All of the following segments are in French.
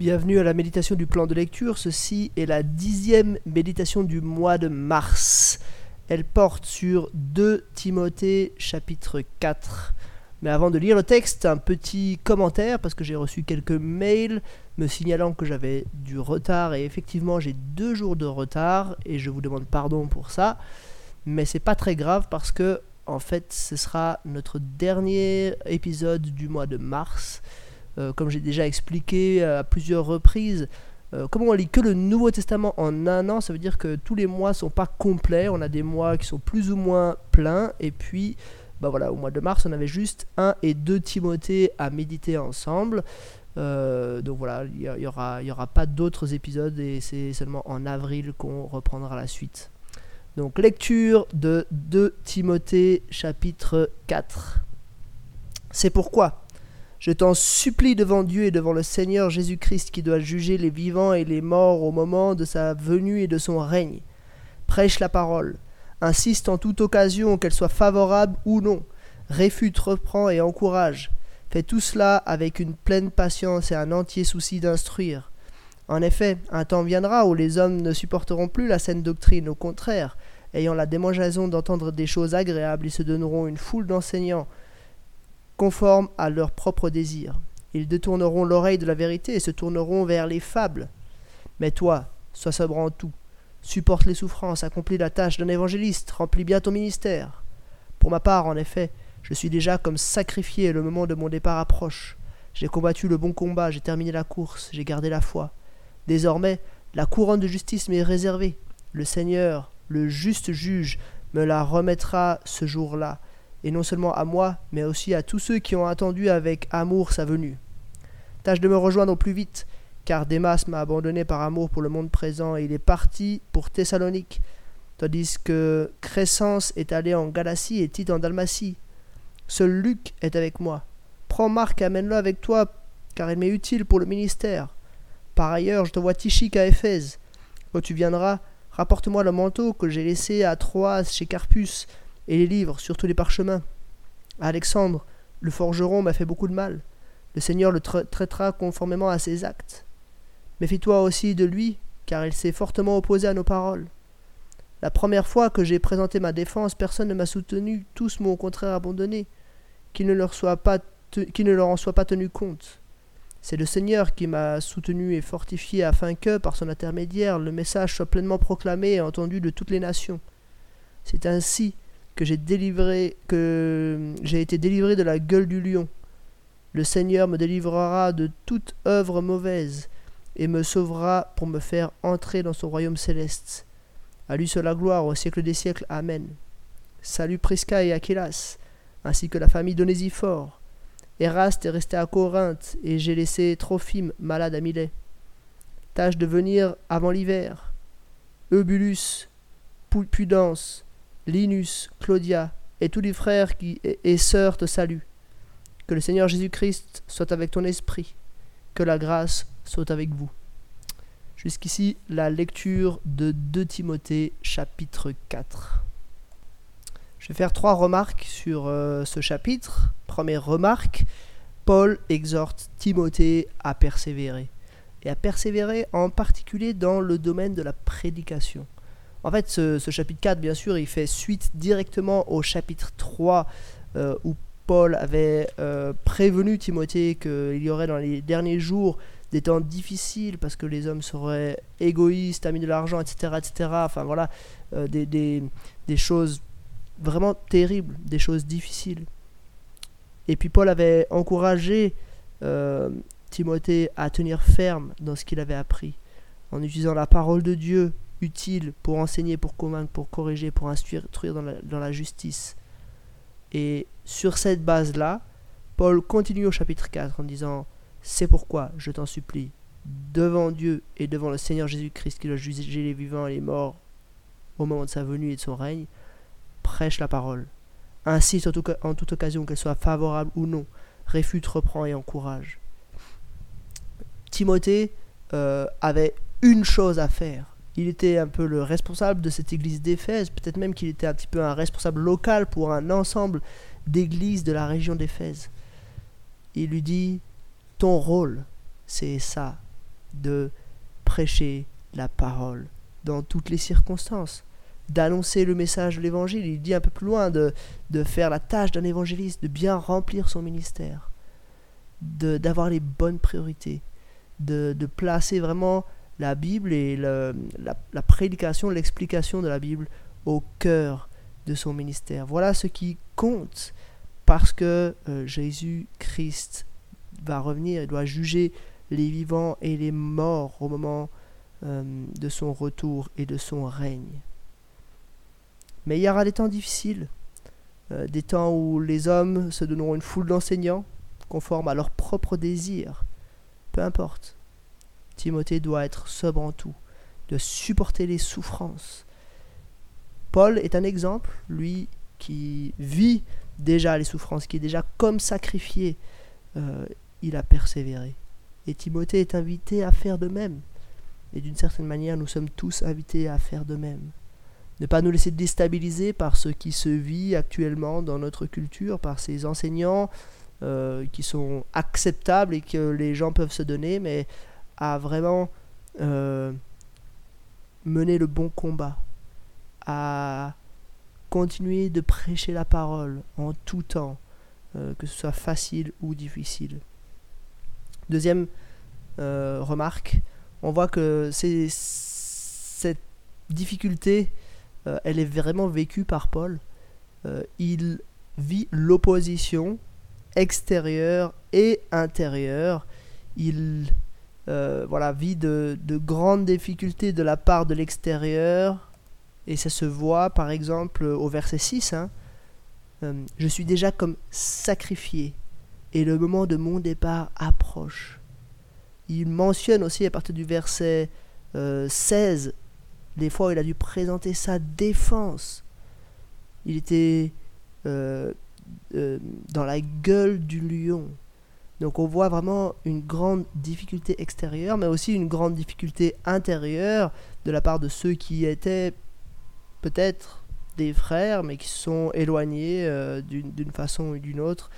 Bienvenue à la méditation du plan de lecture. Ceci est la dixième méditation du mois de mars. Elle porte sur 2 Timothée chapitre 4. Mais avant de lire le texte, un petit commentaire parce que j'ai reçu quelques mails me signalant que j'avais du retard et effectivement j'ai deux jours de retard et je vous demande pardon pour ça. Mais c'est pas très grave parce que en fait ce sera notre dernier épisode du mois de mars. Euh, comme j'ai déjà expliqué à plusieurs reprises, euh, comme on lit que le Nouveau Testament en un an, ça veut dire que tous les mois sont pas complets. On a des mois qui sont plus ou moins pleins. Et puis, bah voilà, au mois de mars, on avait juste 1 et 2 Timothée à méditer ensemble. Euh, donc voilà, il n'y aura, aura pas d'autres épisodes et c'est seulement en avril qu'on reprendra la suite. Donc lecture de 2 Timothée chapitre 4. C'est pourquoi je t'en supplie devant Dieu et devant le Seigneur Jésus-Christ qui doit juger les vivants et les morts au moment de sa venue et de son règne. Prêche la parole, insiste en toute occasion, qu'elle soit favorable ou non, réfute, reprend et encourage. Fais tout cela avec une pleine patience et un entier souci d'instruire. En effet, un temps viendra où les hommes ne supporteront plus la saine doctrine, au contraire, ayant la démangeaison d'entendre des choses agréables, ils se donneront une foule d'enseignants conformes à leurs propres désirs. Ils détourneront l'oreille de la vérité et se tourneront vers les fables. Mais toi, sois sobre en tout, supporte les souffrances, accomplis la tâche d'un évangéliste, remplis bien ton ministère. Pour ma part, en effet, je suis déjà comme sacrifié et le moment de mon départ approche. J'ai combattu le bon combat, j'ai terminé la course, j'ai gardé la foi. Désormais, la couronne de justice m'est réservée. Le Seigneur, le juste juge, me la remettra ce jour-là, et non seulement à moi, mais aussi à tous ceux qui ont attendu avec amour sa venue. Tâche de me rejoindre au plus vite, car Démas m'a abandonné par amour pour le monde présent et il est parti pour Thessalonique, tandis que Crescence est allé en Galatie et Tite en Dalmatie. Seul Luc est avec moi. Prends Marc et amène-le avec toi, car il m'est utile pour le ministère. Par ailleurs, je te vois Tichique à Éphèse. Quand tu viendras, rapporte-moi le manteau que j'ai laissé à Troas chez Carpus, et les livres, surtout les parchemins. Alexandre, le forgeron, m'a fait beaucoup de mal. Le Seigneur le traitera conformément à ses actes. Méfie-toi aussi de lui, car il s'est fortement opposé à nos paroles. La première fois que j'ai présenté ma défense, personne ne m'a soutenu, tous m'ont au contraire abandonné, qu'il ne, leur en soit pas tenu compte. C'est le Seigneur qui m'a soutenu et fortifié afin que, par son intermédiaire, le message soit pleinement proclamé et entendu de toutes les nations. C'est ainsi que j'ai été délivré de la gueule du lion. Le Seigneur me délivrera de toute œuvre mauvaise et me sauvera pour me faire entrer dans son royaume céleste. À lui la gloire au siècle des siècles. Amen. Salut Prisca et Aquilas, ainsi que la famille d'Onésiphore. Eraste est resté à Corinthe, et j'ai laissé Trophime malade à Milet. Tâche de venir avant l'hiver. Eubulus, Pudence, Linus, Claudia et tous les frères qui, et, sœurs te saluent. Que le Seigneur Jésus-Christ soit avec ton esprit. Que la grâce soit avec vous. Jusqu'ici, la lecture de 2 Timothée chapitre 4. Je vais faire trois remarques sur euh, ce chapitre. Première remarque, Paul exhorte Timothée à persévérer. Et à persévérer en particulier dans le domaine de la prédication. En fait, ce, chapitre 4, bien sûr, il fait suite directement au chapitre 3 euh, où Paul avait euh, prévenu Timothée qu'il y aurait dans les derniers jours des temps difficiles parce que les hommes seraient égoïstes, amis de l'argent, etc., etc. Enfin voilà, euh, des, des, des, choses vraiment terribles, des choses difficiles. Et puis Paul avait encouragé Timothée à tenir ferme dans ce qu'il avait appris, en utilisant la parole de Dieu utile pour enseigner, pour convaincre, pour corriger, pour instruire dans la, dans la justice. Et sur cette base-là, Paul continue au chapitre 4 en disant C'est pourquoi je t'en supplie, devant Dieu et devant le Seigneur Jésus-Christ qui doit juger les vivants et les morts au moment de sa venue et de son règne, prêche la parole. Insiste en, en toute occasion, qu'elle soit favorable ou non, réfute, reprend et encourage. Timothée euh, avait une chose à faire il était un peu le responsable de cette église d'Éphèse, peut-être même qu'il était un petit peu un responsable local pour un ensemble d'églises de la région d'Éphèse. Il lui dit, ton rôle, c'est ça, de prêcher la parole dans toutes les circonstances, d'annoncer le message de l'évangile. Il dit un peu plus loin de, de faire la tâche d'un évangéliste, de bien remplir son ministère, d'avoir les bonnes priorités, de, de, placer vraiment la Bible et la, prédication, l'explication de la Bible au cœur de son ministère. Voilà ce qui compte parce que euh, Jésus-Christ va revenir, il doit juger les vivants et les morts au moment euh, de son retour et de son règne. Mais il y aura des temps difficiles, euh, des temps où les hommes se donneront une foule d'enseignants conformes à leurs propres désirs. Peu importe. Timothée doit être sobre en tout, de supporter les souffrances. Paul est un exemple, lui qui vit déjà les souffrances, qui est déjà comme sacrifié, euh, il a persévéré. Et Timothée est invité à faire de même. Et d'une certaine manière, nous sommes tous invités à faire de même. Ne pas nous laisser déstabiliser par ce qui se vit actuellement dans notre culture, par ces enseignants euh, qui sont acceptables et que les gens peuvent se donner, mais à vraiment euh, mener le bon combat, à continuer de prêcher la parole en tout temps, euh, que ce soit facile ou difficile. Deuxième remarque, on voit que cette difficulté, euh, elle est vraiment vécue par Paul. Euh, il vit l'opposition extérieure et intérieure. Il euh, voilà, vit de, grandes difficultés de la part de l'extérieur. Et ça se voit par exemple au verset 6. Hein. je suis déjà comme sacrifié et le moment de mon départ approche il mentionne aussi à partir du verset 16 euh, les fois où il a dû présenter sa défense. Il était euh, euh, dans la gueule du lion. Donc on voit vraiment une grande difficulté extérieure, mais aussi une grande difficulté intérieure de la part de ceux qui étaient peut-être des frères, mais qui sont éloignés d'une façon ou d'une autre.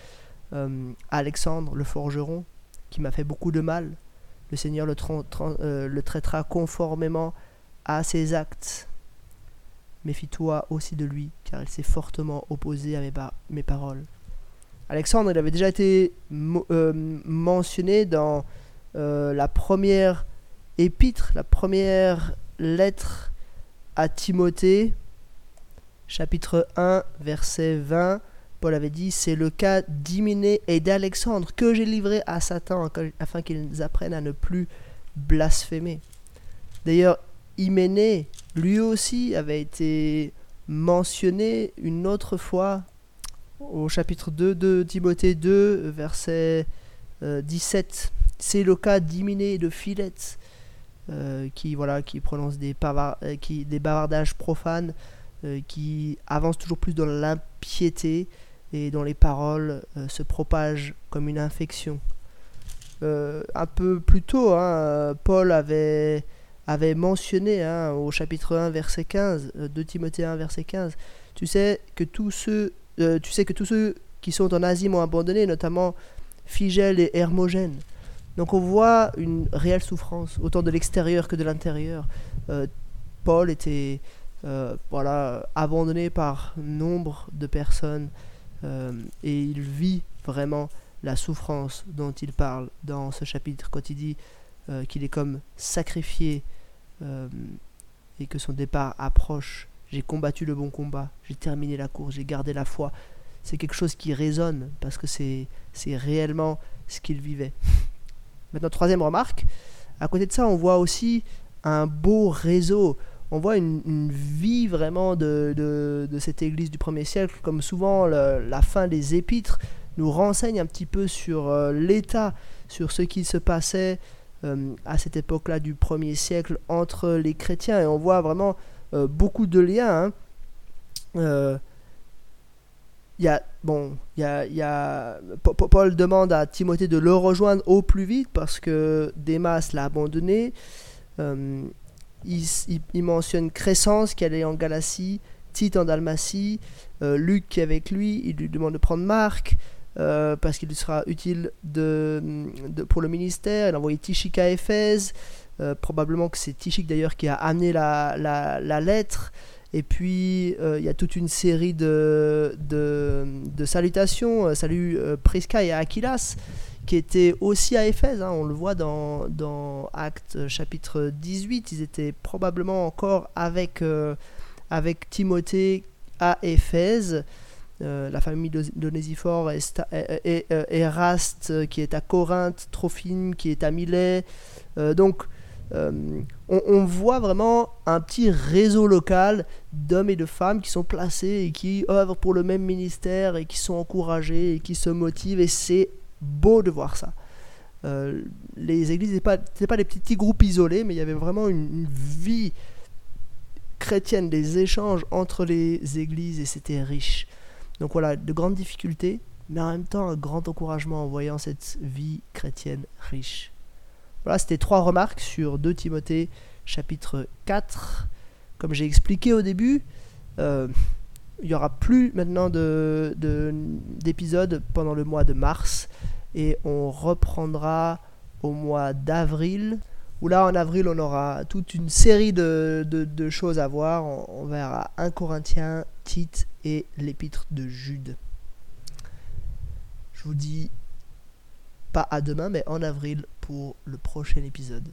Alexandre le forgeron, qui m'a fait beaucoup de mal, le Seigneur euh, le, traitera conformément à ses actes. Méfie-toi aussi de lui, car il s'est fortement opposé à mes, paroles. Alexandre, avait déjà été euh, mentionné dans euh, la première épître, la première lettre à Timothée, chapitre 1, verset 20. Paul avait dit, c'est le cas d'Hyménée et d'Alexandre que j'ai livré à Satan afin qu'ils apprennent à ne plus blasphémer. D'ailleurs, Hyménée, lui aussi, avait été mentionné une autre fois au chapitre 2 de Timothée 2, verset 17. Euh, c'est le cas et de Philette, euh, qui, voilà, qui prononcent des, euh, des bavardages profanes, qui avancent toujours plus dans l'impiété, et dont les paroles se propagent comme une infection. Un peu plus tôt, hein, Paul avait, mentionné hein, au chapitre 1, verset 15, euh, de Timothée 1, verset 15, tu sais que tous ceux, tu sais que tous ceux qui sont en Asie m'ont abandonné, notamment Figel et Hermogène. Donc on voit une réelle souffrance, autant de l'extérieur que de l'intérieur. Paul était voilà, abandonné par nombre de personnes euh, et il vit vraiment la souffrance dont il parle dans ce chapitre quand il dit euh, qu'il est comme sacrifié euh, et que son départ approche. J'ai combattu le bon combat, j'ai terminé la course, j'ai gardé la foi. C'est quelque chose qui résonne parce que c'est réellement ce qu'il vivait. Maintenant, troisième remarque, à côté de ça, on voit aussi un beau réseau. On voit une, vie vraiment de, cette église du premier siècle, comme souvent la fin des épîtres nous renseigne un petit peu sur euh, l'état, sur ce qui se passait euh, à cette époque-là du premier siècle entre les chrétiens, et on voit vraiment euh, beaucoup de liens. Hein. y a, bon, y a, Paul demande à Timothée de le rejoindre au plus vite parce que Démas l'a abandonné il, mentionne Crescence qui allait en Galatie, Tite en Dalmatie, euh, Luc qui est avec lui, il lui demande de prendre Marc. euh, parce qu'il sera utile pour le ministère. Il a envoyé à Éphèse. Euh, probablement que c'est Tichik d'ailleurs qui a amené la, la, lettre. Et puis euh, il y a toute une série de, de, salutations. salut Prisca et Aquilas qui étaient aussi à Éphèse. Hein. on le voit dans, dans Actes chapitre 18. Ils étaient probablement encore avec, avec Timothée à Éphèse. Euh, la famille d'Onésiphore, et, Eraste euh, qui est à Corinthe, Trophime qui est à Milet. Euh, donc on, voit vraiment un petit réseau local d'hommes et de femmes qui sont placés et qui œuvrent pour le même ministère et qui sont encouragés et qui se motivent et c'est beau de voir ça. les églises n'étaient pas, pas des petits, groupes isolés, mais il y avait vraiment une vie chrétienne, des échanges entre les églises et c'était riche. Donc voilà, de grandes difficultés, mais en même temps un grand encouragement en voyant cette vie chrétienne riche. Voilà, c'était trois remarques sur 2 Timothée chapitre 4. Comme j'ai expliqué au début, euh, il n'y aura plus maintenant d'épisodes de, pendant le mois de mars et on reprendra au mois d'avril où là en avril on aura toute une série de, de, choses à voir. On, on verra 1 Corinthiens, Tite et l'épître de Jude. Je vous dis pas à demain, mais en avril pour le prochain épisode.